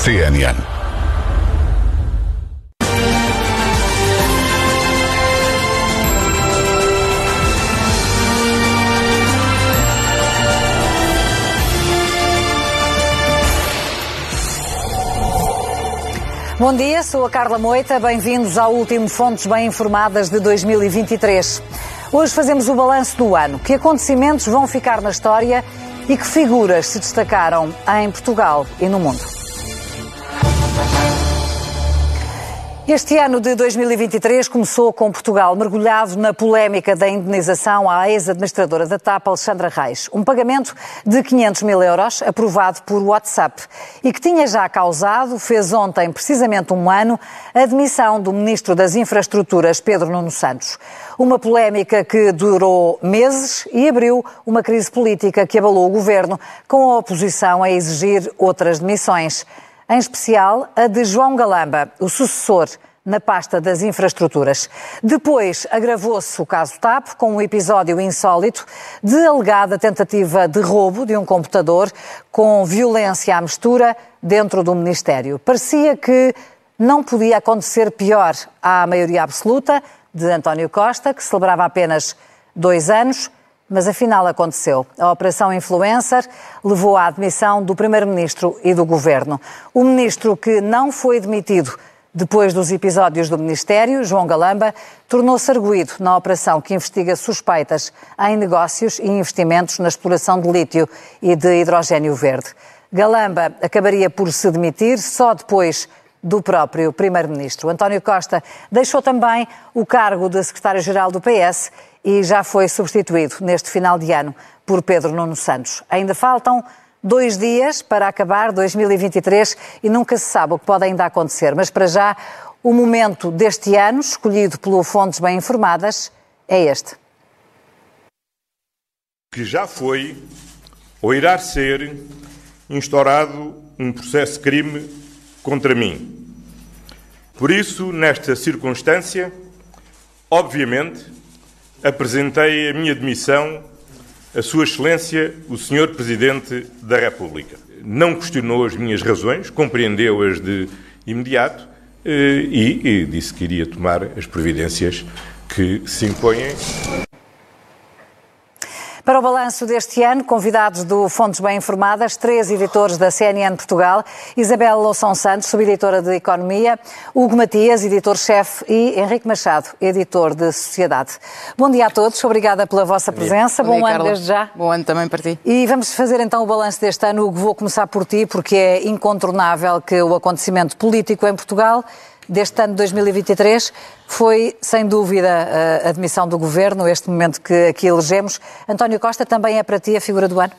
CNN. Bom dia, sou a Carla Moita. Bem-vindos ao último Fontes Bem Informadas de 2023. Hoje fazemos o balanço do ano. Que acontecimentos vão ficar na história e que figuras se destacaram em Portugal e no mundo? Este ano de 2023 começou com Portugal mergulhado na polémica da indenização à ex-administradora da TAP, Alexandra Reis. Um pagamento de 500 mil euros, aprovado por WhatsApp, e que tinha já causado, fez ontem precisamente um ano, a demissão do Ministro das Infraestruturas, Pedro Nuno Santos. Uma polémica que durou meses e abriu uma crise política que abalou o governo, com a oposição a exigir outras demissões em especial a de João Galamba, o sucessor na pasta das infraestruturas. Depois agravou-se o caso TAP com um episódio insólito de alegada tentativa de roubo de um computador com violência à mistura dentro do Ministério. Parecia que não podia acontecer pior à maioria absoluta de António Costa, que celebrava apenas dois anos mas afinal aconteceu. A Operação Influencer levou à admissão do Primeiro-Ministro e do Governo. O ministro que não foi demitido depois dos episódios do Ministério, João Galamba, tornou-se arguído na operação que investiga suspeitas em negócios e investimentos na exploração de lítio e de hidrogênio verde. Galamba acabaria por se demitir só depois do próprio Primeiro-Ministro. António Costa deixou também o cargo de Secretário-Geral do PS e já foi substituído neste final de ano por Pedro Nuno Santos. Ainda faltam dois dias para acabar 2023 e nunca se sabe o que pode ainda acontecer. Mas para já, o momento deste ano, escolhido pelo Fontes Bem Informadas, é este. Que já foi ou irá ser instaurado um processo crime contra mim. Por isso, nesta circunstância, obviamente, apresentei a minha demissão a Sua Excelência, o Senhor Presidente da República. Não questionou as minhas razões, compreendeu-as de imediato eh, e, e disse que iria tomar as providências que se impõem. Para o balanço deste ano, convidados do Fontes Bem Informadas, três editores da CNN Portugal, Isabel Loução Santos, subeditora de Economia, Hugo Matias, editor-chefe, e Henrique Machado, editor de Sociedade. Bom dia a todos, obrigada pela vossa presença, bom, bom dia, ano desde já. Bom ano também para ti. E vamos fazer então o balanço deste ano. Hugo, vou começar por ti, porque é incontornável que o acontecimento político em Portugal deste ano de 2023 foi, sem dúvida, a admissão do governo, este momento que aqui elegemos. António Costa também é para ti a figura do ano?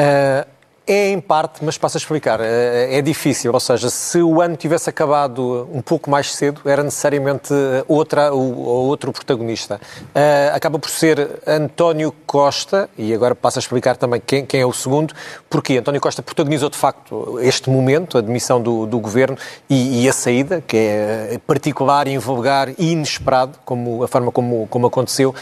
Uh, é em parte, mas passo a explicar. É, é difícil, ou seja, se o ano tivesse acabado um pouco mais cedo, era necessariamente outra, o, outro protagonista. Uh, acaba por ser António Costa, e agora passo a explicar também quem, quem, é o segundo, porque António Costa protagonizou de facto este momento, a demissão do, do governo e, e, a saída, que é particular, invulgar e inesperado, como a forma como, como aconteceu,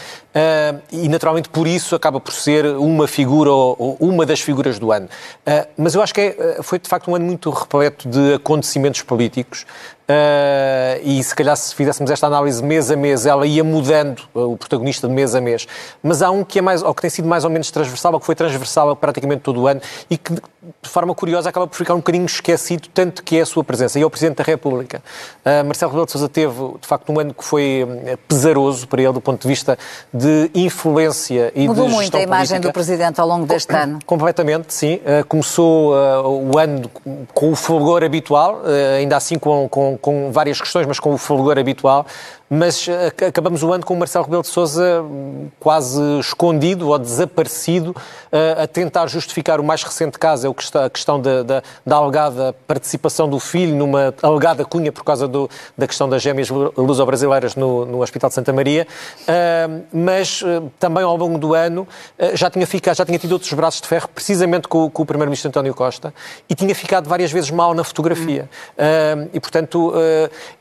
e naturalmente por isso acaba por ser uma figura ou uma das figuras do ano. Uh, mas eu acho que é, foi de facto um ano muito repleto de acontecimentos políticos. Uh, e se calhar se fizéssemos esta análise mês a mês, ela ia mudando uh, o protagonista de mês a mês. Mas há um que é mais, ou que tem sido mais ou menos transversal, ou que foi transversal praticamente todo o ano e que, de forma curiosa, acaba por ficar um bocadinho esquecido, tanto que é a sua presença. E é o Presidente da República. Uh, Marcelo Rebelo de Sousa teve, de facto, um ano que foi pesaroso para ele do ponto de vista de influência e Mudou de muito a imagem política. do Presidente ao longo deste ano. Completamente, sim. começou o ano com o fulgor habitual, ainda assim com, com com, várias questões, mas com o fulgor habitual mas eh, acabamos o ano com o Marcelo Rebelo de Sousa quase escondido ou desaparecido eh, a tentar justificar o mais recente caso, é a questão da, da, da alegada participação do filho numa alegada cunha por causa do, da questão das gêmeas luso-brasileiras no, no Hospital de Santa Maria, mas eh, também ao longo do ano já tinha, ficado, já tinha tido outros braços de ferro, precisamente com, com o Primeiro-Ministro António Costa, e tinha ficado várias vezes mal na fotografia. Hum. E, portanto,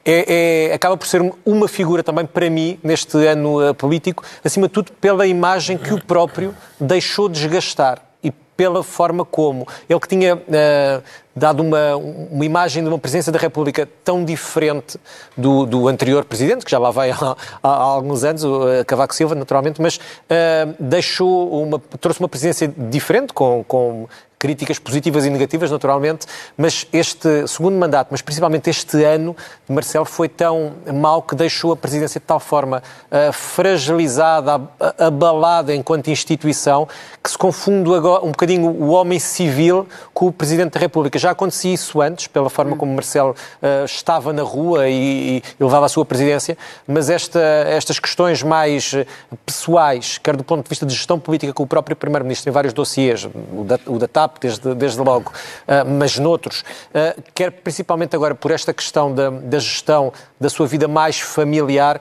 é, é, acaba por ser uma figura também para mim, neste ano uh, político, acima de tudo pela imagem que o próprio deixou desgastar. E pela forma como ele que tinha uh, dado uma, uma imagem de uma presidência da República tão diferente do, do anterior presidente, que já lá vai há, há, alguns anos, o uh, Cavaco Silva, naturalmente, mas uh, deixou uma, trouxe uma presidência diferente, com, com críticas positivas e negativas, naturalmente, mas este segundo mandato, mas principalmente este ano de Marcelo, foi tão mau que deixou a presidência de tal forma uh, fragilizada, abalada enquanto instituição, que se confunde agora um bocadinho o homem civil com o Presidente da República. Já acontecia isso antes, pela forma como Marcelo uh, estava na rua e, e, levava a sua presidência, mas esta, estas questões mais pessoais, quer do ponto de vista de gestão política com o próprio Primeiro-Ministro em vários dossiês, o da, o da TAP, desde, desde logo, uh, mas noutros, uh, quer principalmente agora por esta questão da, da gestão da sua vida mais familiar,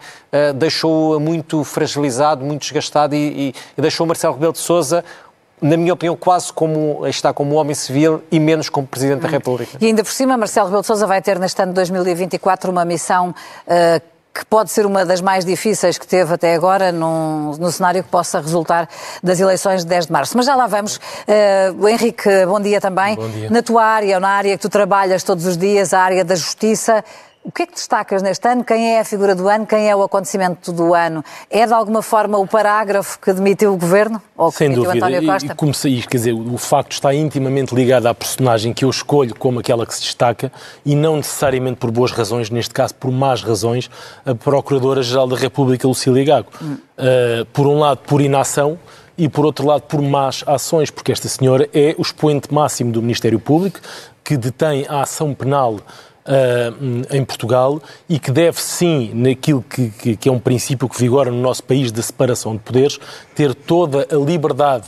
deixou-o muito fragilizado, muito desgastado e, e, e deixou Marcelo Rebelo de Sousa na minha opinião, quase como está como homem civil e menos como Presidente da República. E ainda por cima, Marcelo Rebelo de Sousa vai ter neste ano de 2024 uma missão uh, que pode ser uma das mais difíceis que teve até agora num, no cenário que possa resultar das eleições de 10 de março. Mas já lá vamos. Uh, Henrique, bom dia também. Bom dia. Na tua área, ou na área que tu trabalhas todos os dias, a área da justiça, o que é que destacas neste ano? Quem é a figura do ano? Quem é o acontecimento do ano? É de alguma forma o parágrafo que demitiu o governo? Ou que Sem dúvida. António Costa? E, e comecei, quer dizer, o facto está intimamente ligado à personagem que eu escolho como aquela que se destaca e não necessariamente por boas razões, neste caso por más razões, a Procuradora-Geral da República, Lucília Gago. Hum. Uh, por um lado, por inação e, por outro lado, por más ações, porque esta senhora é o expoente máximo do Ministério Público, que detém a ação penal Uh, em Portugal e que deve sim, naquilo que, que, que, é um princípio que vigora no nosso país da separação de poderes, ter toda a liberdade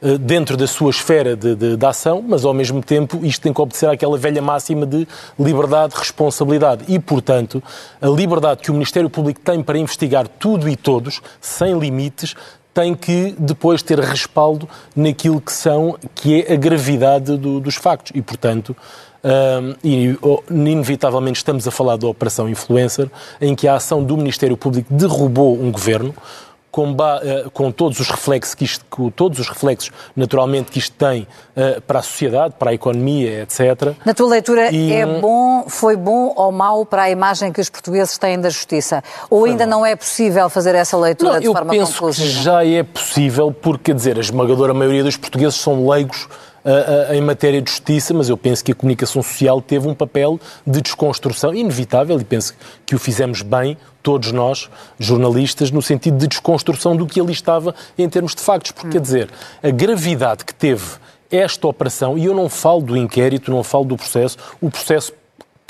uh, dentro da sua esfera de, de, de, ação, mas ao mesmo tempo isto tem que obedecer àquela velha máxima de liberdade, responsabilidade. E, portanto, a liberdade que o Ministério Público tem para investigar tudo e todos, sem limites, tem que depois ter respaldo naquilo que são, que é a gravidade do, dos factos. E, portanto, um, e oh, inevitavelmente estamos a falar da Operação Influencer, em que a ação do Ministério Público derrubou um governo, com, uh, com, todos os reflexos que isto, com todos os reflexos naturalmente que isto tem uh, para a sociedade, para a economia, etc. Na tua leitura e... é bom, foi bom ou mau para a imagem que os portugueses têm da justiça? Ou foi ainda mal. não é possível fazer essa leitura não, de forma conclusiva? Eu penso que já é possível, porque quer dizer, a esmagadora maioria dos portugueses são leigos em matéria de justiça, mas eu penso que a comunicação social teve um papel de desconstrução inevitável e penso que o fizemos bem, todos nós, jornalistas, no sentido de desconstrução do que ali estava em termos de factos. Porque, quer dizer, a gravidade que teve esta operação, e eu não falo do inquérito, não falo do processo, o processo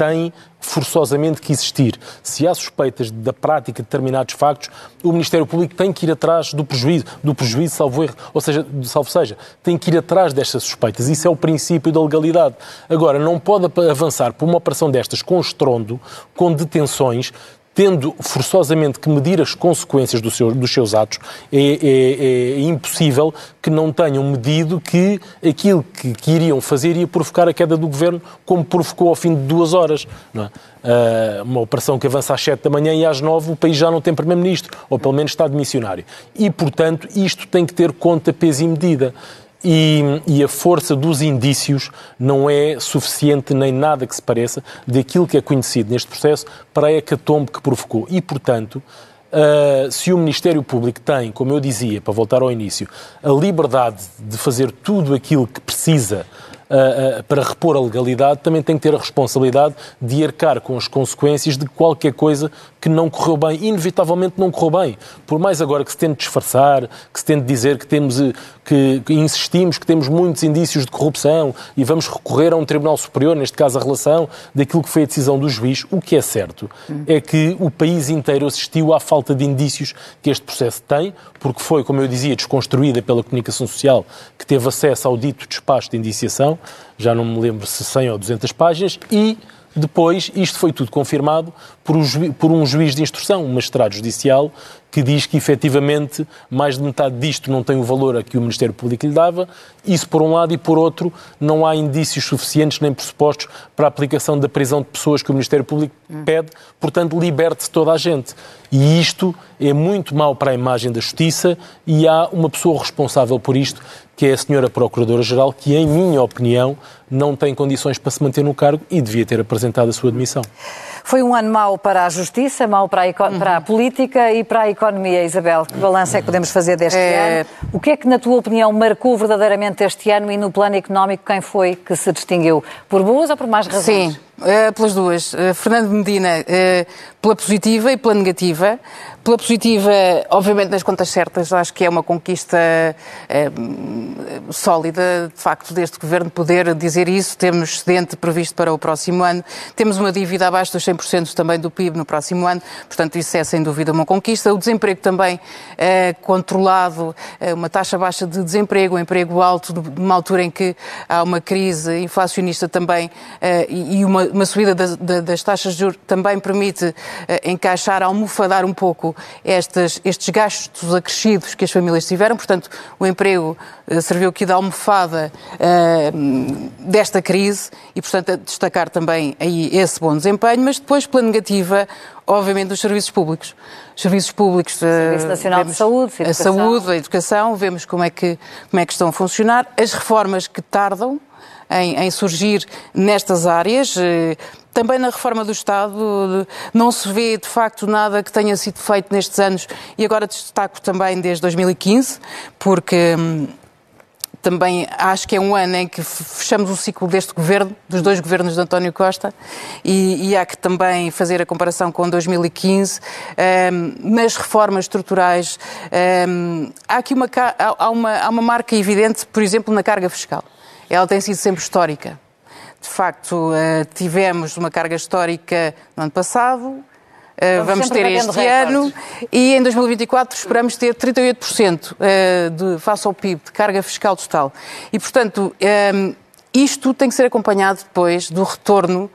tem forçosamente que existir. Se há suspeitas da prática de determinados factos, o Ministério Público tem que ir atrás do prejuízo, do prejuízo, salvo erro, ou seja, salvo seja, tem que ir atrás destas suspeitas. Isso é o princípio da legalidade. Agora, não pode avançar por uma operação destas com estrondo, com detenções, tendo forçosamente que medir as consequências do seu, dos seus atos, é, é, é, impossível que não tenham medido que aquilo que, que, iriam fazer ia provocar a queda do governo, como provocou ao fim de duas horas. É? Uh, uma operação que avança às sete da manhã e às nove o país já não tem primeiro-ministro, ou pelo menos está de missionário. E, portanto, isto tem que ter conta, peso e medida. E, e, a força dos indícios não é suficiente nem nada que se pareça daquilo que é conhecido neste processo para a hecatombe que provocou. E, portanto, uh, se o Ministério Público tem, como eu dizia, para voltar ao início, a liberdade de fazer tudo aquilo que precisa uh, para repor a legalidade, também tem que ter a responsabilidade de arcar com as consequências de qualquer coisa que não correu bem. Inevitavelmente não correu bem. Por mais agora que se tente disfarçar, que se tente dizer que temos, eh, que, que insistimos que temos muitos indícios de corrupção e vamos recorrer a um Tribunal Superior, neste caso a relação daquilo que foi a decisão do juiz, o que é certo é que o país inteiro assistiu à falta de indícios que este processo tem, porque foi, como eu dizia, desconstruída pela comunicação social, que teve acesso ao dito despacho de indiciação, já não me lembro se 100 ou 200 páginas, e depois isto foi tudo confirmado por um, juiz, por um juiz de instrução, um magistrado judicial, que diz que efetivamente mais de metade disto não tem o valor a que o Ministério Público lhe dava. Isso por um lado, e por outro, não há indícios suficientes nem pressupostos para a aplicação da prisão de pessoas que o Ministério Público pede, portanto, liberte-se toda a gente. E isto é muito mau para a imagem da Justiça e há uma pessoa responsável por isto, que é a senhora Procuradora-Geral, que, em minha opinião, não tem condições para se manter no cargo e devia ter apresentado a sua demissão. Foi um ano mau para a justiça, mau para a, para a política e para a economia. Isabel, que balanço é que podemos fazer deste é... ano? O que é que, na tua opinião, marcou verdadeiramente este ano e no plano económico quem foi que se distinguiu? Por boas ou por mais razões? Sim. Uh, pelas duas. Uh, Fernando Medina, uh, pela positiva e pela negativa. Pela positiva, obviamente, nas contas certas, acho que é uma conquista sólida, de facto, deste governo poder dizer isso. Temos excedente previsto para o próximo ano. Temos uma dívida abaixo dos 100% também do PIB no próximo ano. Portanto, isso é sem dúvida uma conquista. O desemprego também controlado, uma taxa baixa de desemprego, um emprego alto, numa altura em que há uma crise inflacionista também e uma uma subida das, das, taxas de juros também permite uh, encaixar, almofadar um pouco estas, estes gastos acrescidos que as famílias tiveram. Portanto, o emprego uh, serviu aqui de almofada uh, desta crise e, portanto, destacar também aí esse bom desempenho, mas depois, pela negativa, obviamente, dos serviços públicos. Os serviços públicos. Serviço Nacional de Saúde, a saúde, a educação, vemos como é, que, como é que estão a funcionar. As reformas que tardam, em, em surgir nestas áreas. Eh, também na reforma do Estado não se vê de facto nada que tenha sido feito nestes anos e agora destaco também desde 2015, porque hum, também acho que é um ano em que fechamos o ciclo deste governo, dos dois governos de António Costa, e, e há que também fazer a comparação com 2015. Um, nas reformas estruturais, um, há aqui uma, há uma, há uma marca evidente, por exemplo, na carga fiscal ela tem sido sempre histórica. De facto, eh, tivemos uma carga histórica no ano passado, eh, vamos ter este ano e em 2024 esperamos ter 38% eh, de, face ao PIB de carga fiscal total. E, portanto, isto tem que ser acompanhado depois do retorno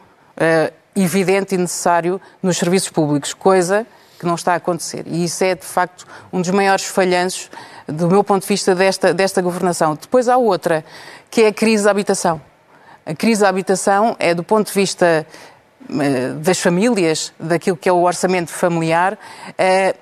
evidente e necessário nos serviços públicos, coisa que não está a acontecer. E isso é, de facto, um dos maiores falhanços do meu ponto de vista desta, desta governação. Depois há outra, que é a crise da habitação. A crise da habitação é, do ponto de vista eh, das famílias, daquilo que é o orçamento familiar, é,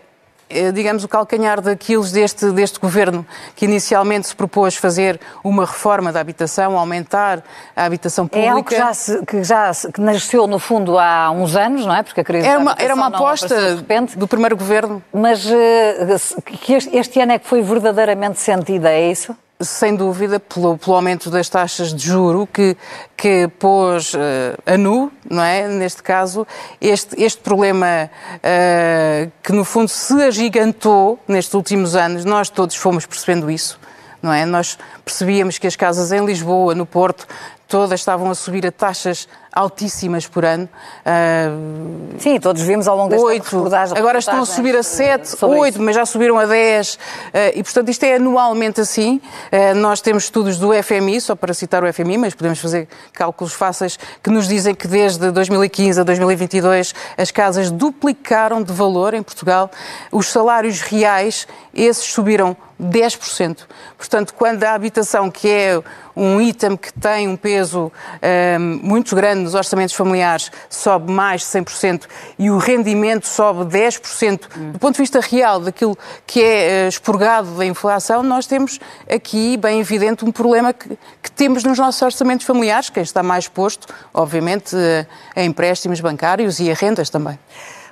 digamos, o calcanhar daquilo deste, deste governo, que inicialmente se propôs fazer uma reforma da habitação, aumentar a habitação pública. É algo que já, se, que já que nasceu, no fundo, há uns anos, não é? Porque a crise era uma, era uma aposta do primeiro governo. Mas uh, que este, este ano é que foi verdadeiramente sentida, é isso? Sem dúvida, pelo, pelo, aumento das taxas de juro que, que pôs uh, a nu, não é? Neste caso, este, este problema uh, que no fundo se agigantou nestes últimos anos, nós todos fomos percebendo isso, não é? Nós percebíamos que as casas em Lisboa, no Porto, todas estavam a subir a taxas altíssimas por ano. Uh, Sim, todos vimos ao longo desta oito, Agora estão a subir a 7, 8, mas já subiram a 10. Uh, e, portanto, isto é anualmente assim. Uh, nós temos estudos do FMI, só para citar o FMI, mas podemos fazer cálculos fáceis, que nos dizem que desde 2015 a 2022 as casas duplicaram de valor em Portugal. Os salários reais, esses subiram 10%. Portanto, quando a habitação, que é um item que tem um peso um, muito grande nos orçamentos familiares, sobe mais de 100% e o rendimento sobe 10%, hum. do ponto de vista real daquilo que é uh, expurgado da inflação, nós temos aqui, bem evidente, um problema que, que temos nos nossos orçamentos familiares, quem está mais exposto, obviamente, uh, a empréstimos bancários e a rendas também.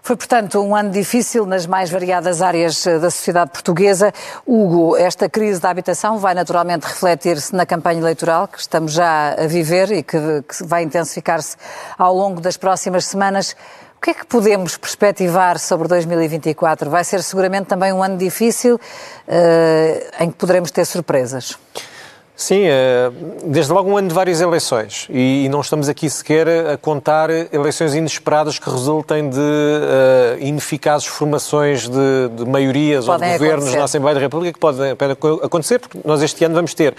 Foi, portanto, um ano difícil nas mais variadas áreas eh, da sociedade portuguesa. Hugo, esta crise da habitação vai naturalmente refletir-se na campanha eleitoral que estamos já a viver e que, que vai intensificar-se ao longo das próximas semanas. O que é que podemos perspectivar sobre 2024? Vai ser seguramente também um ano difícil uh, em que poderemos ter surpresas. Sim, eh, desde logo um ano de várias eleições e não estamos aqui sequer a contar eleições inesperadas que resultem de uh, ineficazes formações de, de maiorias Podem ou de governos acontecer. na Assembleia da República que podem acontecer, porque nós este ano vamos ter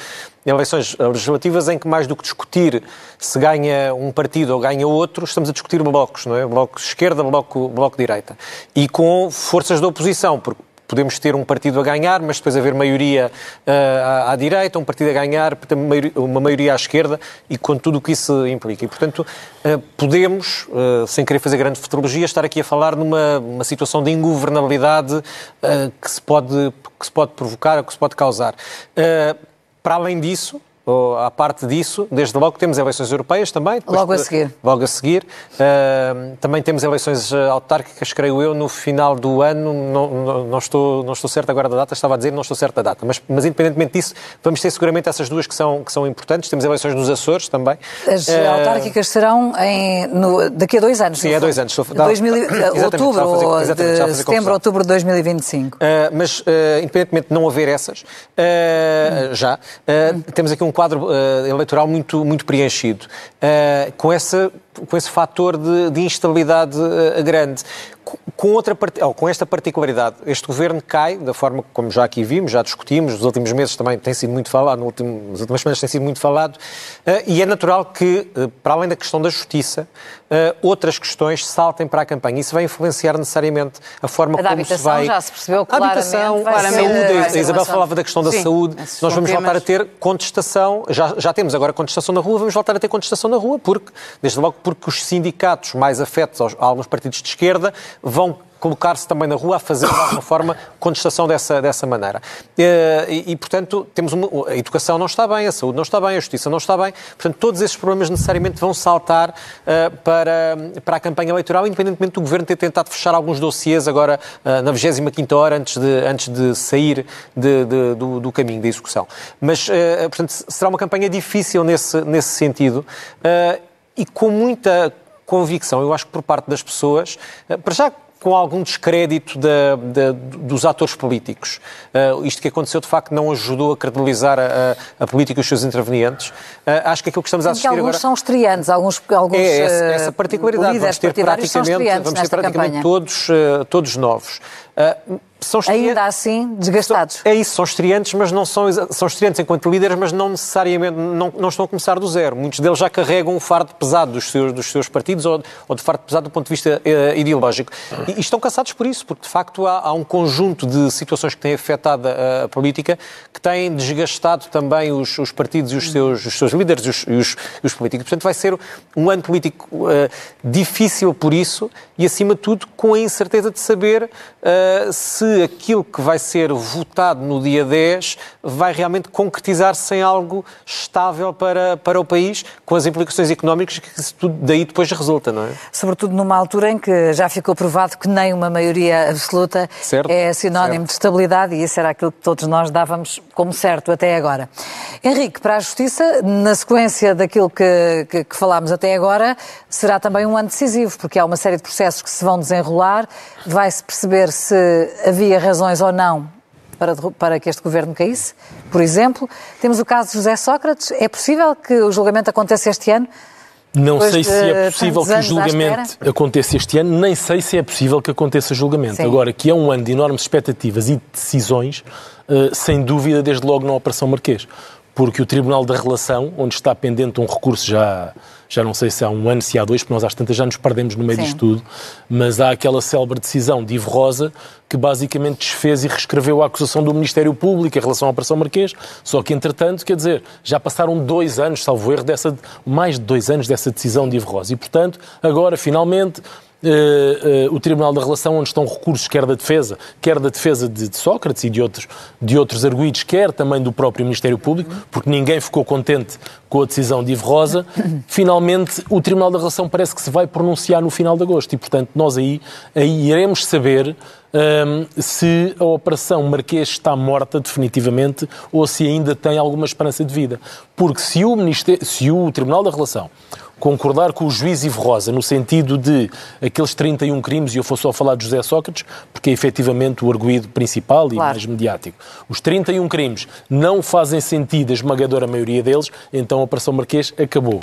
eleições legislativas em que mais do que discutir se ganha um partido ou ganha outro, estamos a discutir blocos, não é? Bloco de esquerda, bloco, bloco de direita. E com forças da oposição, porque podemos ter um partido a ganhar, mas depois haver maioria uh, à, à, direita, um partido a ganhar, uma maioria à esquerda e com tudo o que isso implica. E, portanto, uh, podemos, uh, sem querer fazer grande futurologia, estar aqui a falar numa situação de ingovernabilidade que, se pode, que se pode provocar, que se pode causar. para além disso, à parte disso, desde logo temos eleições europeias também. Logo a seguir. Logo a seguir. Uh, também temos eleições ah, autárquicas, creio eu, no final do ano. Não, não, não, estou, não estou certo agora da data, estava a dizer, não estou certo da data. Mas, mas independentemente disso, vamos ter seguramente essas duas que são, que são importantes. Temos eleições nos Açores também. As uh, autárquicas serão em, no, daqui a dois anos. Sim, é dois anos. Estou, 2000, outubro, ou de setembro, outubro de 2025. Uh, mas, independentemente de não haver essas, já, temos aqui um quadro uh, eleitoral muito, muito preenchido, uh, com, essa, com esse fator de, de instabilidade uh, grande. Com, outra, com esta particularidade, este governo cai da forma como já aqui vimos, já discutimos, nos últimos meses também tem sido muito falado, no último, nas últimas semanas tem sido muito falado, e é natural que, para além da questão da justiça, outras questões saltem para a campanha. Isso vai influenciar necessariamente a forma a como se vai... já se percebeu. A habitação, a saúde, a Isabel falava da questão da Sim, saúde, nós vamos voltar a ter contestação já, já temos agora contestação na rua, vamos voltar a ter contestação na rua, porque, desde logo, porque os sindicatos mais afetos aos, a alguns partidos de esquerda vão colocar-se também na rua a fazer, de alguma forma, contestação dessa, dessa maneira. Eh, e, e, portanto, temos uma, a educação não está bem, a saúde não está bem, a justiça não está bem. Portanto, todos esses problemas necessariamente vão saltar uh, para, para a campanha eleitoral, independentemente do Governo ter tentado fechar alguns dossiês agora uh, na 25ª hora, antes de, antes de sair de, de, do, do, caminho da execução. Mas, uh, portanto, será uma campanha difícil nesse, nesse sentido e com muita convicção, eu acho que por parte das pessoas, para já com algum descrédito da, da, dos atores políticos. Uh, isto que aconteceu, de facto, não ajudou a credibilizar a, a, a política e os seus intervenientes. Uh, acho que aquilo que estamos a assistir alguns agora... são estreantes, alguns, alguns É essa, essa particularidade. Vamos ter praticamente, vamos ter praticamente todos, uh, todos novos. São Ainda assim, desgastados. São, é isso, são estreantes, mas não são, são estreantes enquanto líderes, mas não necessariamente, não, não estão a começar do zero. Muitos deles já carregam um fardo pesado dos seus, dos seus partidos ou, ou de fardo pesado do ponto de vista uh, ideológico. E, e, estão cansados por isso, porque de facto há, há um conjunto de situações que têm afetado a, a política que têm desgastado também os, os partidos e os seus, os seus líderes e os, e os, os, políticos. Portanto, vai ser um ano político uh, difícil por isso e, acima de tudo, com a incerteza de saber uh, se aquilo que vai ser votado no dia 10 vai realmente concretizar-se em algo estável para, para o país, com as implicações económicas que tudo daí depois resulta, não é? Sobretudo numa altura em que já ficou provado que nem uma maioria absoluta certo, é sinónimo certo. de estabilidade e isso era aquilo que todos nós dávamos como certo até agora. Henrique, para a Justiça, na sequência daquilo que, que, que falámos até agora, será também um ano decisivo, porque há uma série de processos que se vão desenrolar, vai-se perceber se havia razões ou não para, para que este governo caísse. Por exemplo, temos o caso de José Sócrates. É possível que o julgamento aconteça este ano? Não sei se é possível que o julgamento aconteça este ano, nem sei se é possível que aconteça julgamento. Sim. Agora, que é um ano de enormes expectativas e decisões, eh, sem dúvida, desde logo na Operação Marquês. Porque o Tribunal da Relação, onde está pendente um recurso já já não sei se há um ano, se há dois, porque nós às tantas já nos perdemos no meio Sim. disto tudo, mas há aquela célebre decisão de Ivo Rosa que basicamente desfez e reescreveu a acusação do Ministério Público em relação à Operação Marquês, só que entretanto, quer dizer, já passaram dois anos, salvo erro, dessa, mais de dois anos dessa decisão de Ivo Rosa e, portanto, agora, finalmente, o Tribunal da Relação, onde estão recursos quer da defesa, quer da defesa de, de, Sócrates e de outros, de outros arguídos, quer também do próprio Ministério Público, porque ninguém ficou contente com a decisão de Ivo Rosa. Finalmente, o Tribunal da Relação parece que se vai pronunciar no final de agosto e, portanto, nós aí, aí iremos saber um, ehm, se a Operação Marquês está morta definitivamente ou se ainda tem alguma esperança de vida. Porque se o, Ministério, se o Tribunal da Relação concordar com o juiz Ivo Rosa, no sentido de aqueles 31 crimes, e eu vou só falar de José Sócrates, porque é efetivamente o arguído principal e claro. mais mediático. Os 31 crimes não fazem sentido, a esmagadora maioria deles, então a Operação Marquês acabou.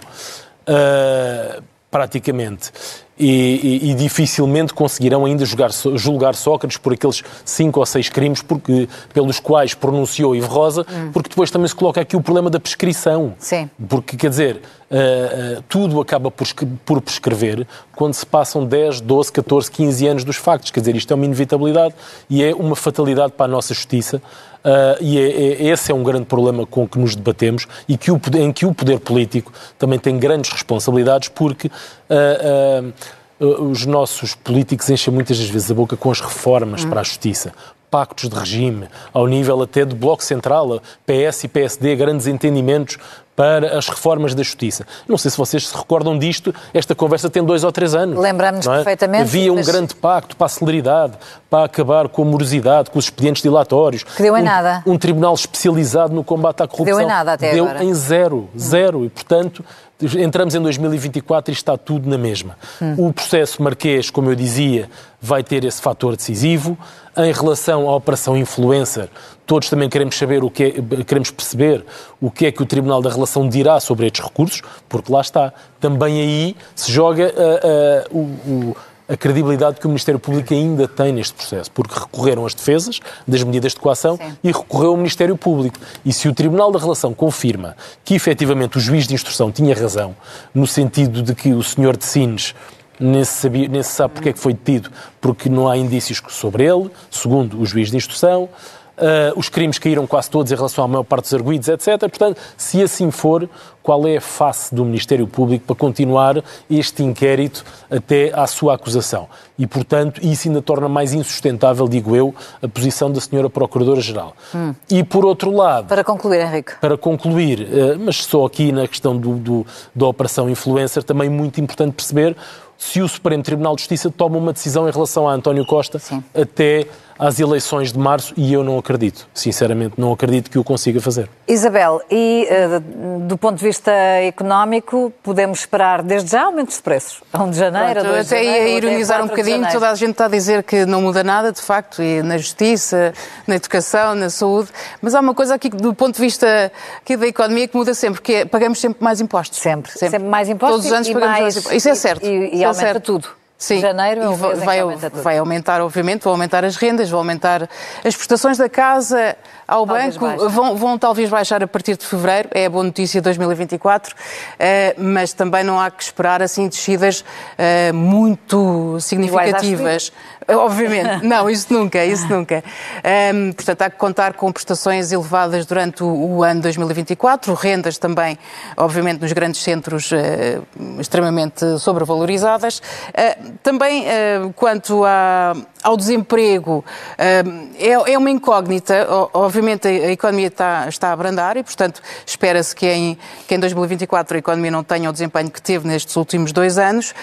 Uh, praticamente. E, e, e dificilmente conseguirão ainda julgar, julgar Sócrates por aqueles cinco ou seis crimes porque, pelos quais pronunciou Ivo Rosa, hum. porque depois também se coloca aqui o problema da prescrição. Sim. Porque, quer dizer, uh, uh, tudo acaba por, por prescrever quando se passam 10, 12, 14, 15 anos dos factos. Quer dizer, isto é uma inevitabilidade e é uma fatalidade para a nossa justiça. Uh, e é, é, esse é um grande problema com que nos debatemos e que o, em que o poder político também tem grandes responsabilidades, porque uh, uh, os nossos políticos enchem muitas das vezes a boca com as reformas para a justiça, pactos de regime, ao nível até do Bloco Central, PS e PSD, grandes entendimentos para as reformas da Justiça. Não sei se vocês se recordam disto, esta conversa tem dois ou três anos. Lembramos é? perfeitamente. Havia um mas... grande pacto para a celeridade, para acabar com a morosidade, com os expedientes dilatórios. Que deu em um, nada. Um tribunal especializado no combate à corrupção. Que deu em nada até deu agora. em zero, zero. E, portanto, entramos em 2024 e está tudo na mesma. Hum. O processo marquês, como eu dizia, vai ter esse fator decisivo. Em relação à operação influencer, todos também queremos saber o que é, queremos perceber o que é que o Tribunal da Relação dirá sobre estes recursos, porque lá está. Também aí se joga uh, uh, o, a credibilidade que o Ministério Público ainda tem neste processo, porque recorreram as defesas das medidas de coação Sim. e recorreu ao Ministério Público. E se o Tribunal da Relação confirma que efetivamente o juiz de instrução tinha razão, no sentido de que o senhor de Sines nem se, sabia, nem se sabe porque é que foi detido, porque não há indícios sobre ele, segundo o juiz de instrução. Uh, os crimes caíram quase todos em relação à maior parte dos arguídos, etc. Portanto, se assim for, qual é a face do Ministério Público para continuar este inquérito até à sua acusação? E, portanto, isso ainda torna mais insustentável, digo eu, a posição da senhora Procuradora-Geral. Hum. E, por outro lado... Para concluir, Henrique. Para concluir, uh, mas só aqui na questão do, do, da Operação Influencer, também muito importante perceber se o Supremo Tribunal de Justiça toma uma decisão em relação a António Costa Sim. até às eleições de março e eu não acredito, sinceramente, não acredito que o consiga fazer. Isabel, e uh, do ponto de vista económico, podemos esperar desde já aumentos de preços? A 1 de janeiro, Pronto, a 2 de janeiro, até ia ironizar um bocadinho, toda a gente está a dizer que não muda nada, de facto, e na justiça, na educação, na saúde, mas há uma coisa aqui do ponto de vista aqui da economia que muda sempre, que é pagamos sempre mais impostos. Sempre, sempre, sempre mais impostos. Todos os anos pagamos mais, mais impostos. Isso é certo. E, e, e é aumenta certo. tudo. Sim. Janeiro é vai, vai, vai, aumentar, obviamente, vão aumentar as rendas, vão aumentar as prestações da casa ao talvez banco, vão, vão, talvez baixar a partir de fevereiro, é a boa notícia de 2024, eh, mas também não há que esperar assim descidas eh, muito significativas. Obviamente, não, isso nunca, isso nunca. Um, portanto, há que contar com prestações elevadas durante o, o, ano 2024, rendas também, obviamente, nos grandes centros uh, extremamente sobrevalorizadas. Uh, também, uh, quanto ao desemprego, é, é, uma incógnita. Obviamente, a, economia está, está a abrandar e, portanto, espera-se que em, que em 2024 a economia não tenha o desempenho que teve nestes últimos dois anos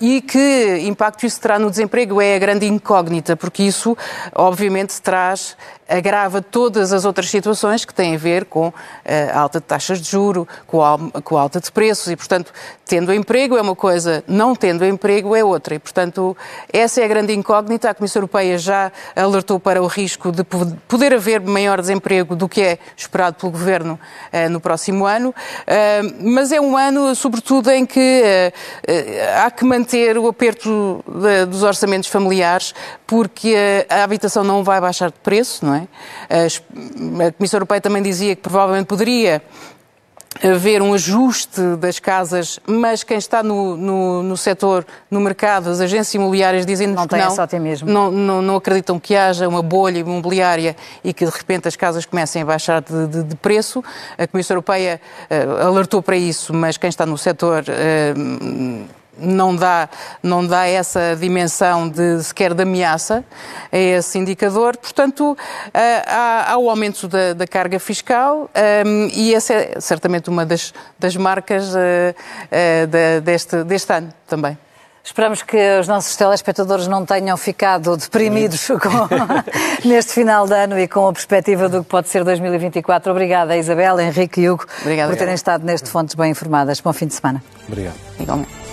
e que impacto isso terá no desemprego é a grande incógnita, porque isso, obviamente, traz agrava todas as outras situações que têm a ver com eh, a alta de taxas de juro, com a, alta de preços e, portanto, tendo emprego é uma coisa, não tendo emprego é outra. E, portanto, essa é a grande incógnita. A Comissão Europeia já alertou para o risco de poder haver maior desemprego do que é esperado pelo Governo uh, no próximo ano. Uh, mas é um ano, sobretudo, em que há que manter o aperto dos orçamentos familiares, porque a habitação não vai baixar de preço, não é? É? A Comissão Europeia também dizia que provavelmente poderia haver um ajuste das casas, mas quem está no, no, no setor, no mercado, as agências imobiliárias dizem-nos que não, não, não, não, acreditam que haja uma bolha imobiliária e que de repente as casas comecem a baixar de, de, de preço. A Comissão Europeia uh, alertou para isso, mas quem está no setor uh, não dá, não dá essa dimensão de sequer de ameaça a esse indicador. Portanto, eh, há, há o aumento da, da carga fiscal um, ehm, e essa é certamente uma das, das marcas uh, uh, deste, deste ano também. Esperamos que os nossos telespectadores não tenham ficado deprimidos com, neste final de ano e com a perspectiva do que pode ser 2024. Obrigada, Isabel, Henrique e Hugo, Obrigada, por terem estado neste Fontes Bem Informadas. Bom fim de semana. Obrigado. Igualmente.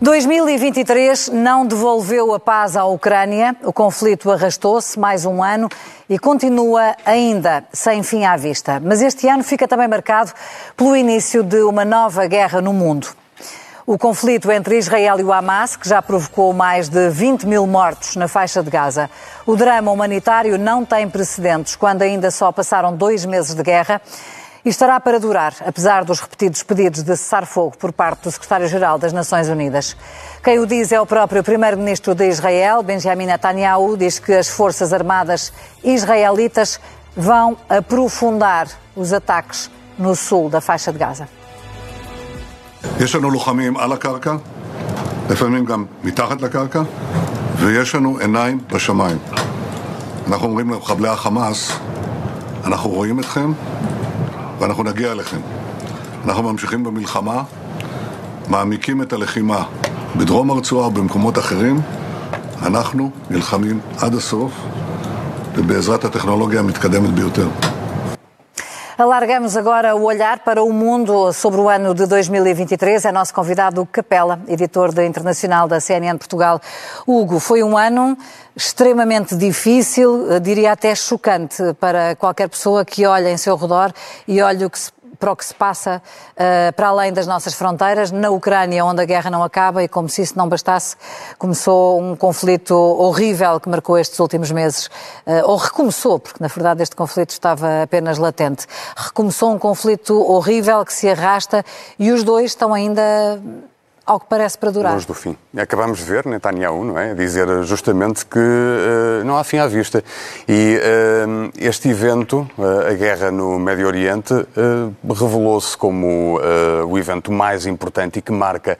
2023 não devolveu a paz à Ucrânia. O conflito arrastou-se mais um ano e continua ainda sem fim à vista. Mas este ano fica também marcado pelo início de uma nova guerra no mundo. O conflito entre Israel e o Hamas, que já provocou mais de 20 mil mortos na faixa de Gaza. O drama humanitário não tem precedentes quando ainda só passaram dois meses de guerra e estará para durar, apesar dos repetidos pedidos de cessar-fogo por parte do secretário-geral das Nações Unidas. Quem o diz é o próprio primeiro-ministro de Israel, Benjamin Netanyahu, diz que as forças armadas israelitas vão aprofundar os ataques no sul da faixa de Gaza. יש לנו לוחמים על הקרקע, לפעמים גם מתחת לקרקע, ויש לנו עיניים בשמיים. אנחנו אומרים למחבלי החמאס, אנחנו רואים אתכם ואנחנו נגיע אליכם. אנחנו ממשיכים במלחמה, מעמיקים את הלחימה בדרום הרצועה ובמקומות אחרים. אנחנו נלחמים עד הסוף, ובעזרת הטכנולוגיה המתקדמת ביותר. Alargamos agora o olhar para o mundo sobre o ano de 2023. É nosso convidado Capela, editor da Internacional da CNN Portugal. Hugo, foi um ano extremamente difícil, diria até chocante para qualquer pessoa que olhe em seu redor e olhe o que se para o que se passa uh, para além das nossas fronteiras, na Ucrânia, onde a guerra não acaba e, como se isso não bastasse, começou um conflito horrível que marcou estes últimos meses, uh, ou recomeçou, porque na verdade este conflito estava apenas latente. Recomeçou um conflito horrível que se arrasta e os dois estão ainda ao que parece para durar. Longe do fim. Acabamos de ver Netanyahu, não é? Dizer justamente que uh, não há fim à vista. E uh, este evento, uh, a guerra no Médio Oriente, revelou-se como o evento mais importante e que marca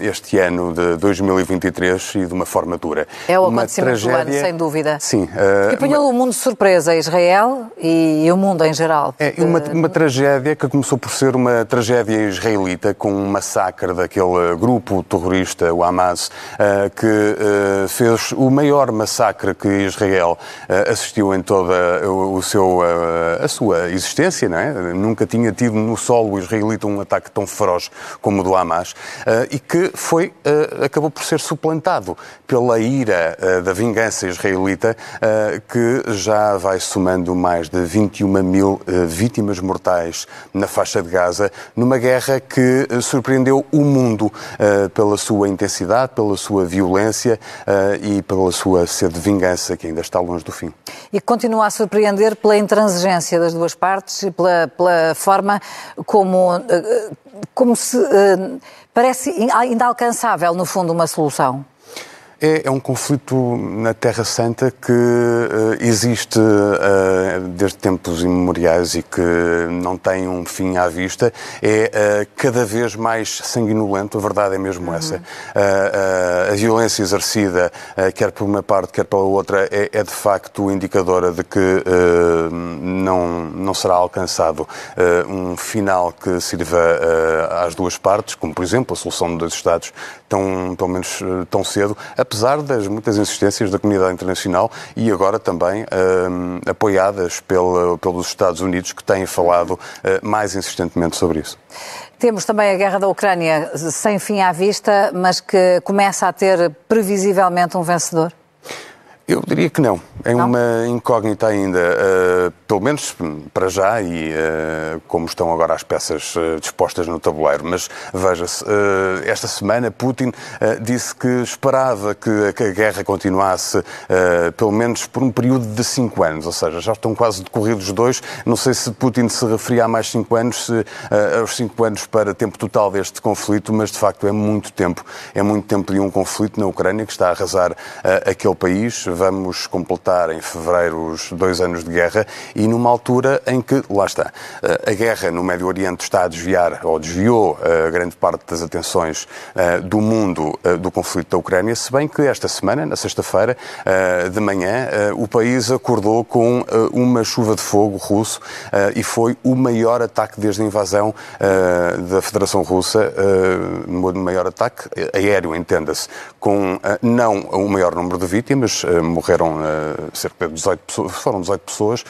este ano de 2023 e de uma forma dura. É o acontecimento tragédia... do ano, sem dúvida. Sim. e apanhou uma... o mundo de surpresa, Israel e, e o mundo em geral. É uma, uma tragédia que começou por ser uma tragédia israelita com um massacre da aquele grupo terrorista, o Hamas, eh, que eh, fez o maior massacre que Israel eh, assistiu em toda o seu, a sua existência, não é? Nunca tinha tido no solo israelita um ataque tão feroz como o do Hamas e que foi, acabou por ser suplantado pela ira da vingança israelita que já vai somando mais de 21 mil vítimas mortais na faixa de Gaza, numa guerra que surpreendeu o mundo mundo uh, pela sua intensidade, pela sua violência uh, e pela sua sede de vingança, que ainda está longe do fim. E continua a surpreender pela intransigência das duas partes e pela, pela forma como, uh, como se parece ainda alcançável, no fundo, uma solução. É, é um conflito na Terra Santa que uh, existe uh, desde tempos imemoriais e que não tem um fim à vista. É uh, cada vez mais sanguinolento, a verdade é mesmo uhum. essa. a violência exercida, quer por uma parte, quer pela outra, é, é de facto indicadora de que não, não será alcançado um final que sirva às duas partes, como por exemplo a solução dos Estados, tão, pelo menos tão cedo apesar das muitas insistências da comunidade internacional e agora também uh, apoiadas pelo, pelos Estados Unidos, que têm falado uh, mais insistentemente sobre isso. Temos também a guerra da Ucrânia sem fim à vista, mas que começa a ter previsivelmente um vencedor? Eu diria que não. É não? uma incógnita ainda, uh, pelo menos para já, e uh, como estão agora as peças uh, dispostas no tabuleiro. Mas veja-se, esta semana Putin disse que esperava que, que a guerra continuasse pelo menos por um período de cinco anos, ou seja, já estão quase decorridos dois. Não sei se Putin se referia a mais cinco anos, se, aos cinco anos para tempo total deste conflito, mas de facto é muito tempo. É muito tempo de um conflito na Ucrânia que está a arrasar aquele país vamos completar em fevereiro os dois anos de guerra e numa altura em que, lá está, a guerra no Médio Oriente está a desviar, ou desviou, a grande parte das atenções do mundo do conflito da Ucrânia, se bem que esta semana, na sexta-feira de manhã, o país acordou com uma chuva de fogo russo e foi o maior ataque desde a invasão da Federação Russa, o maior ataque aéreo, entenda-se, com não o maior número de vítimas, morreram cerca de 18 pessoas, foram 18 pessoas,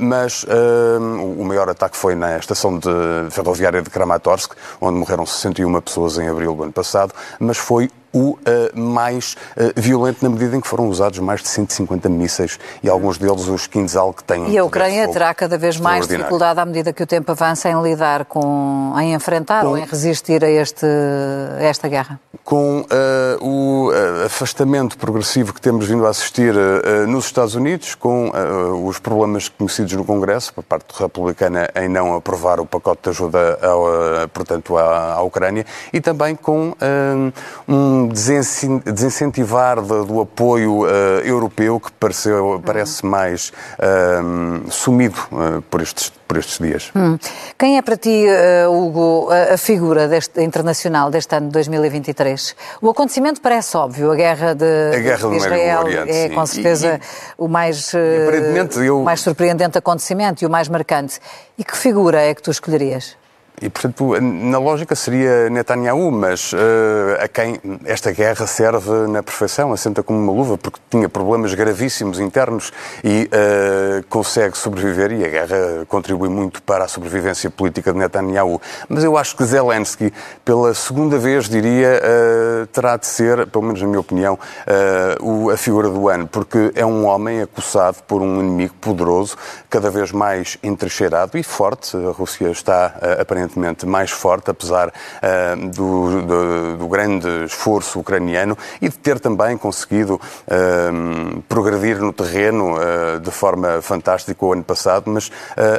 mas o maior ataque foi na estação de ferroviária de Kramatorsk, onde morreram 61 pessoas em abril do ano passado, mas foi o uh, mais uh, violento na medida em que foram usados mais de 150 mísseis e alguns deles os Kinzhal que têm... E a Ucrânia terá cada vez mais dificuldade à medida que o tempo avança em lidar com, em enfrentar com, ou em resistir a, este, a esta guerra? Com uh, o afastamento progressivo que temos vindo a assistir nos Estados Unidos, com os problemas conhecidos no Congresso, por parte republicana em não aprovar o pacote de ajuda, ao, portanto, à, à, Ucrânia, e também com um desincentivar do, apoio uh, europeu que pareceu, parece mais uh, sumido uh, por estes por estes dias. Hum. Quem é para ti, Hugo, a figura deste, internacional deste ano de 2023? O acontecimento parece óbvio, a guerra de, a guerra de Israel Oriente, é sim. com certeza e, e, o mais, eu... mais surpreendente acontecimento e o mais marcante. E que figura é que tu escolherias? E, portanto, na lógica seria Netanyahu, mas uh, a quem esta guerra serve na perfeição, assenta como uma luva, porque tinha problemas gravíssimos internos e uh, consegue sobreviver, e a guerra contribui muito para a sobrevivência política de Netanyahu. Mas eu acho que Zelensky, pela segunda vez, diria, uh, terá de ser, pelo menos na minha opinião, o, a figura do ano, porque é um homem acossado por um inimigo poderoso, cada vez mais entrecheirado e forte. A Rússia está aparentemente aparentemente mais forte, apesar uh, do, do, do, grande esforço ucraniano e de ter também conseguido uh, progredir no terreno uh, de forma fantástica o ano passado, mas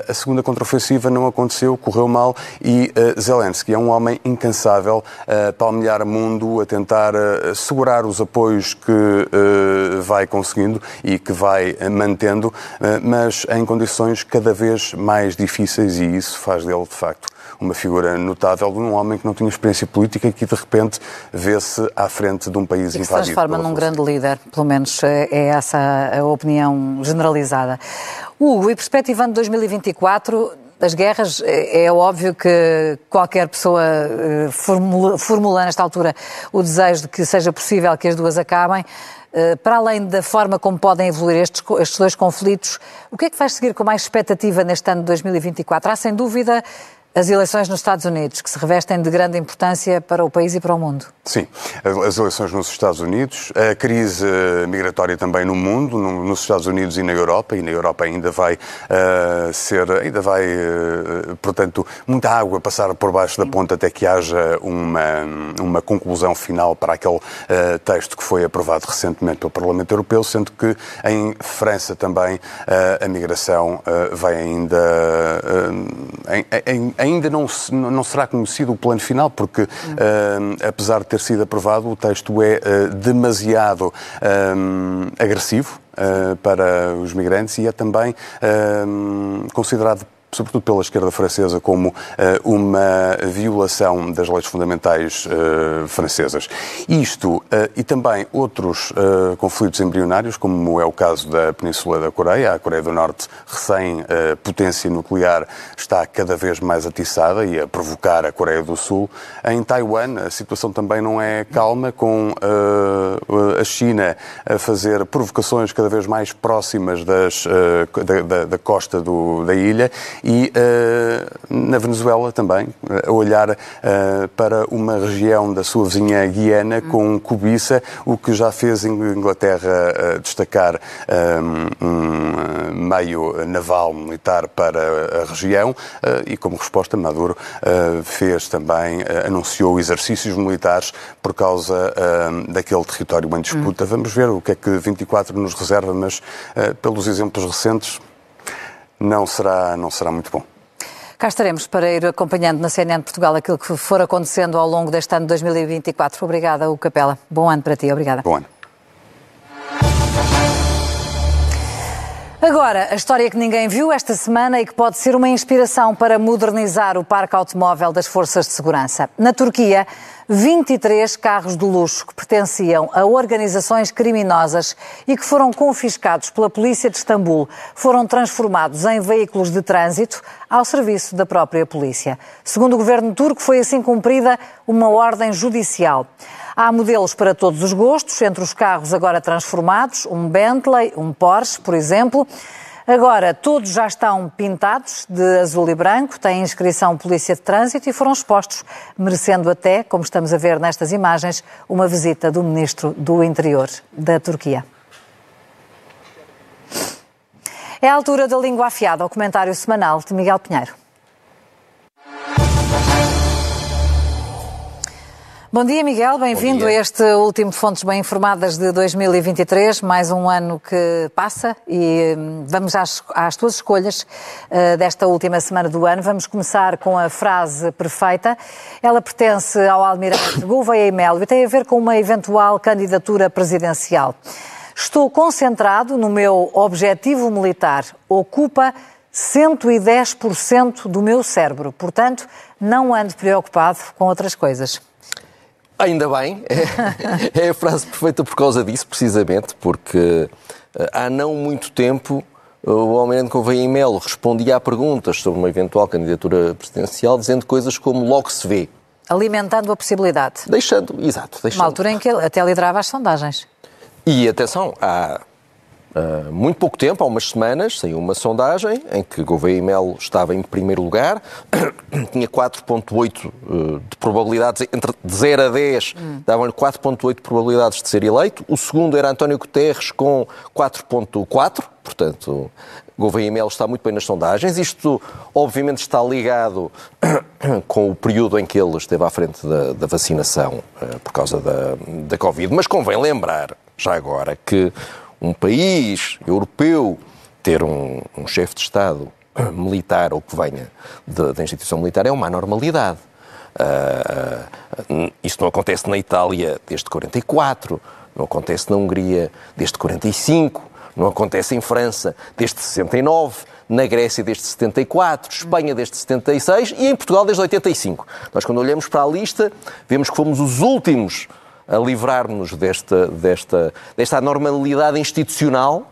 a segunda contraofensiva não aconteceu, correu mal e Zelensky é um homem incansável a palmilhar mundo, a tentar segurar os apoios que vai conseguindo e que vai mantendo, mas em condições cada vez mais difíceis e isso faz dele, de facto, uma figura notável de um homem que não tinha experiência política e que de repente vê-se à frente de um país e que invadido. se transforma num grande líder, pelo menos é, é essa a opinião generalizada. Hugo, e perspectivando 2024, das guerras, é, é óbvio que qualquer pessoa eh, formula, formula nesta altura o desejo de que seja possível que as duas acabem. Eh, para além da forma como podem evoluir estes, estes dois conflitos, o que é que vais seguir com mais expectativa neste ano de 2024? Há, sem dúvida, as eleições nos Estados Unidos, que se revestem de grande importância para o país e para o mundo. Sim, as eleições nos Estados Unidos, a crise migratória também no mundo, nos Estados Unidos e na Europa, e na Europa ainda vai uh, ser, ainda vai, uh, portanto, muita água passar por baixo da ponta até que haja uma, uma conclusão final para aquele uh, texto que foi aprovado recentemente pelo Parlamento Europeu, sendo que em França também a migração vai ainda em, em ainda não, não será conhecido o plano final, porque, uh, apesar de ter sido aprovado, o texto é uh, demasiado uh, agressivo para os migrantes e é também considerado sobretudo pela esquerda francesa, como uh, uma violação das leis fundamentais uh, francesas. Isto uh, e também outros conflitos embrionários, como é o caso da Península da Coreia, a Coreia do Norte, recém-potência nuclear, está cada vez mais atiçada e a provocar a Coreia do Sul. Em Taiwan, a situação também não é calma, com a China a fazer provocações cada vez mais próximas das, da, da, da, costa do, da ilha e uh, na Venezuela também, a olhar uh, para uma região da sua vizinha Guiana com cobiça, o que já fez Inglaterra uh, destacar um, meio naval militar para a região e como resposta Maduro fez também, anunciou exercícios militares por causa daquele território em disputa. Hum. Vamos ver o que é que 24 nos reserva, mas pelos exemplos recentes não será, não será muito bom. Cá estaremos para ir acompanhando na CNN Portugal aquilo que for acontecendo ao longo deste ano de 2024. Obrigada, o Capela. Bom ano para ti. Obrigada. Bom ano. Agora, a história que ninguém viu esta semana e que pode ser uma inspiração para modernizar o parque automóvel das forças de segurança. Na Turquia, 23 carros de luxo que pertenciam a organizações criminosas e que foram confiscados pela polícia de Istambul foram transformados em veículos de trânsito ao serviço da própria polícia. Segundo o governo turco, foi assim cumprida uma ordem judicial. Há modelos para todos os gostos, entre os carros agora transformados, um Bentley, um Porsche, por exemplo. Agora, todos já estão pintados de azul e branco, têm inscrição Polícia de Trânsito e foram expostos, merecendo até, como estamos a ver nestas imagens, uma visita do Ministro do Interior da Turquia. É a altura da língua afiada, ao comentário semanal de Miguel Pinheiro. Bom dia, Miguel. Bem-vindo a este último Fontes Bem Informadas de 2023. Mais um ano que passa e hum, vamos às, às tuas escolhas uh, desta última semana do ano. Vamos começar com a frase perfeita. Ela pertence ao almirante Gouveia e Melo e tem a ver com uma eventual candidatura presidencial. Estou concentrado no meu objetivo militar. Ocupa 110% do meu cérebro. Portanto, não ando preocupado com outras coisas. Ainda bem, é, é, a frase perfeita por causa disso, precisamente, porque eh, há não muito tempo o Almirante Gouveia em Melo respondia a perguntas sobre uma eventual candidatura presidencial, dizendo coisas como logo se vê. Alimentando a possibilidade. Deixando, exato. Deixando. Uma altura em que ele até liderava as sondagens. E atenção, há Uh, muito pouco tempo, há umas semanas, saiu uma sondagem em que Gouveia e Melo estava em primeiro lugar, tinha 4.8 uh, de probabilidades, entre de 0 a 10, hum. davam-lhe 4.8 probabilidades de ser eleito. O segundo era António Guterres com 4.4, portanto, Gouveia e Melo está muito bem nas sondagens. Isto, obviamente, está ligado com o período em que ele esteve à frente da, da vacinação uh, por causa da, da Covid. Mas convém lembrar, já agora, que um país europeu ter um, um chefe de Estado militar ou que venha da instituição militar é uma anormalidade. Uh, uh, isto não acontece na Itália desde 44, não acontece na Hungria desde 45, não acontece em França desde 69, na Grécia desde 74, Espanha desde 76 e em Portugal desde 85. Nós, quando olhamos para a lista, vemos que fomos os últimos a livrar-nos desta, desta, desta anormalidade institucional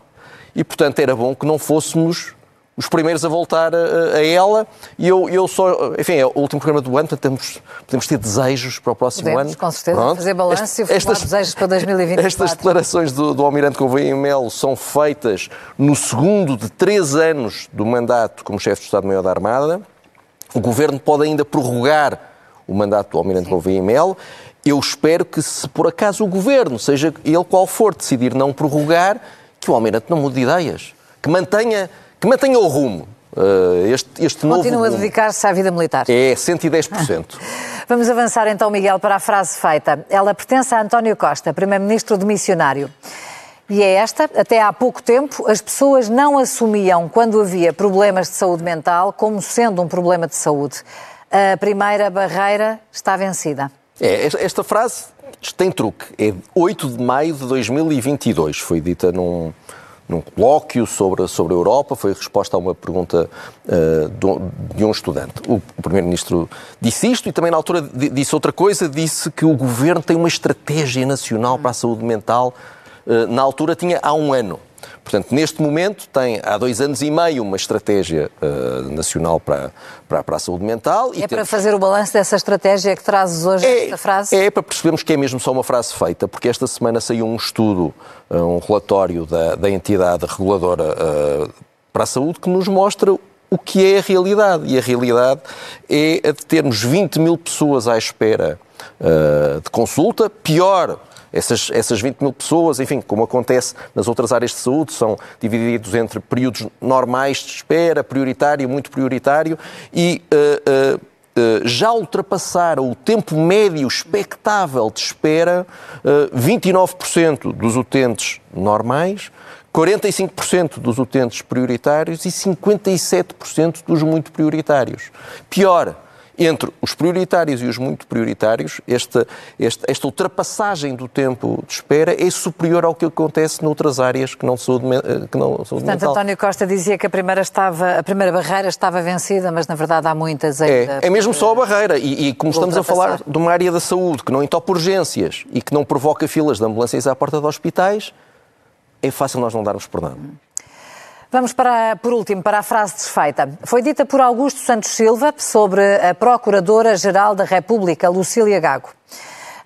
e, portanto, era bom que não fôssemos os primeiros a voltar a, a, ela. E eu, eu só. Enfim, é o último programa do ano, portanto, temos, podemos ter desejos para o próximo podemos, ano. com certeza, Pronto. fazer balanço este, e estas, desejos para 2024. Estas declarações do, do Almirante Gouveia Melo são feitas no segundo de três anos do mandato como chefe de Estado-Maior da Armada. O governo pode ainda prorrogar o mandato do Almirante Gouveia Melo eu espero que, se por acaso o governo, seja ele qual for, decidir não prorrogar, que o Almirante não mude de ideias, que mantenha, que mantenha o rumo. Uh, este, este Continua novo. Continua a dedicar-se à vida militar. É 110%. Vamos avançar então, Miguel, para a frase feita. Ela pertence a António Costa, Primeiro-Ministro de Missionário. E é esta, até há pouco tempo, as pessoas não assumiam, quando havia problemas de saúde mental, como sendo um problema de saúde. A primeira barreira está vencida. É, esta frase tem truque. É 8 de maio de 2022. Foi dita num, num colóquio sobre, sobre a Europa, foi resposta a uma pergunta uh, de um estudante. O, o Primeiro-Ministro disse isto e também na altura disse outra coisa, disse que o Governo tem uma estratégia nacional para a saúde mental. Uh, na altura tinha há um ano. Portanto, neste momento, tem há dois anos e meio uma estratégia uh, nacional para, para, para, a saúde mental. é para fazer o balanço dessa estratégia que trazes hoje é, esta frase? É para percebermos que é mesmo só uma frase feita, porque esta semana saiu um estudo, uh, um relatório da, da entidade reguladora uh, para a saúde que nos mostra o que é a realidade. E a realidade é a de termos 20 mil pessoas à espera de consulta, pior essas, essas 20 mil pessoas, enfim, como acontece nas outras áreas de saúde, são divididos entre períodos normais de espera, prioritário, muito prioritário, e uh, uh, já ultrapassaram o tempo médio expectável de espera 29% dos utentes normais, 45% dos utentes prioritários e 57% dos muito prioritários. Pior, entre os prioritários e os muito prioritários, esta, esta, esta ultrapassagem do tempo de espera é superior ao que acontece noutras áreas que não são eh, que não Portanto, mental. António Costa dizia que a primeira, estava, a primeira barreira estava vencida, mas na verdade há muitas ainda. É, é mesmo só a barreira. E, e como estamos a falar de uma área da saúde que não entope urgências e que não provoca filas de ambulâncias à porta de hospitais, é fácil nós não darmos por nada. Vamos para, por último, para a frase desfeita. Foi dita por Augusto Santos Silva sobre a Procuradora-Geral da República, Lucília Gago.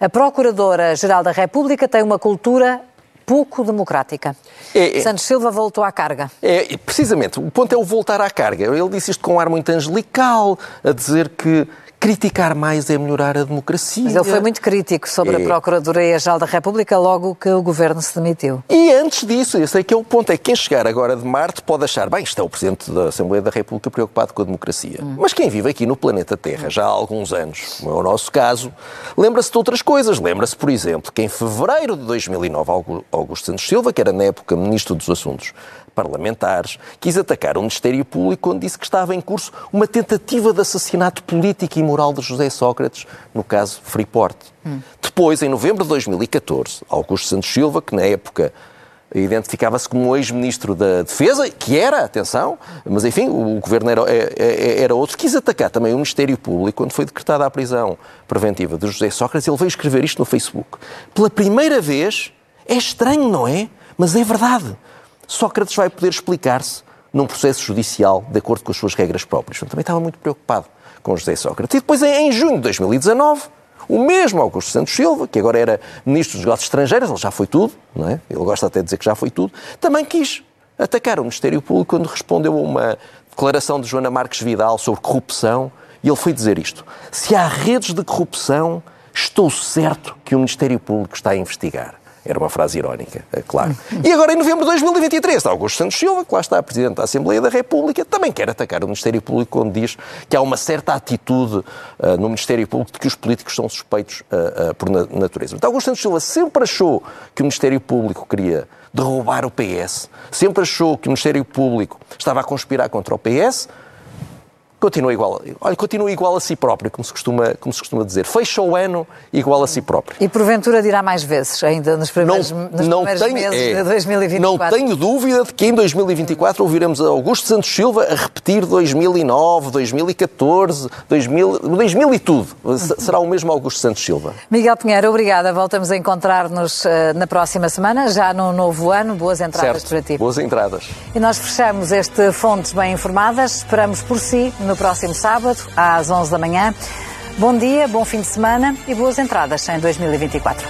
A Procuradora-Geral da República tem uma cultura pouco democrática. É, é. Santos Silva voltou à carga. É, precisamente, o ponto é o voltar à carga. Ele disse isto com um ar muito angelical, a dizer que criticar mais é melhorar a democracia. Mas ele foi muito crítico sobre É. a Procuradoria-Geral da República logo que o governo se demitiu. E antes disso, esse é que é o ponto, é que quem chegar agora de Marte pode achar, bem, isto é o Presidente da Assembleia da República preocupado com a democracia. Mas quem vive aqui no planeta Terra já há alguns anos, como é o nosso caso, lembra-se de outras coisas. Lembra-se, por exemplo, que em fevereiro de 2009, Augu- Augusto Santos Silva, que era na época Ministro dos Assuntos Parlamentares, quis atacar o Ministério Público quando disse que estava em curso uma tentativa de assassinato político e moral de José Sócrates, no caso Freeport. Depois, em novembro de 2014, Augusto Santos Silva, que na época identificava-se como ex-ministro da Defesa, que era, atenção, mas enfim, o governo era, é- é- era outro, quis atacar também o Ministério Público quando foi decretada a prisão preventiva de José Sócrates. Ele veio escrever isto no Facebook. Pela primeira vez, é estranho, não é? Mas é verdade. Sócrates vai poder explicar-se num processo judicial de acordo com as suas regras próprias. Portanto, também estava muito preocupado com José Sócrates. E depois, em junho de 2019, o mesmo Augusto Santos Silva, que agora era Ministro dos Negócios Estrangeiros, ele já foi tudo, não é? Ele gosta até de dizer que já foi tudo, também quis atacar o Ministério Público quando respondeu a uma declaração de Joana Marques Vidal sobre corrupção, e ele foi dizer isto: se há redes de corrupção, estou certo que o Ministério Público está a investigar. Era uma frase irónica, é claro. E agora, em novembro de 2023, Augusto Santos Silva, que lá está Presidente da Assembleia da República, também quer atacar o Ministério Público quando diz que há uma certa atitude ah, no Ministério Público de que os políticos são suspeitos ah, ah, por na- natureza. Então, Augusto Santos Silva sempre achou que o Ministério Público queria derrubar o PS, sempre achou que o Ministério Público estava a conspirar contra o PS, Continua igual, olha, continua igual a si próprio, como se costuma, como se costuma dizer. Fecha o ano igual a si próprio. E porventura dirá mais vezes, ainda nos primeiros, nos primeiros meses é, de 2024. não tenho dúvida de que em 2024 ouviremos Augusto Santos Silva a repetir 2009, 2014, 2000, 2000 e tudo. Se- Será o mesmo Augusto Santos Silva. Miguel Pinheiro, obrigada. Voltamos a encontrar-nos eh, na próxima semana, já no novo ano. Boas entradas certo? para ti. Boas entradas. E nós fechamos este Fontes Bem Informadas. Esperamos por si no próximo sábado, às 11 da manhã. Bom dia, bom fim de semana e boas entradas em 2024.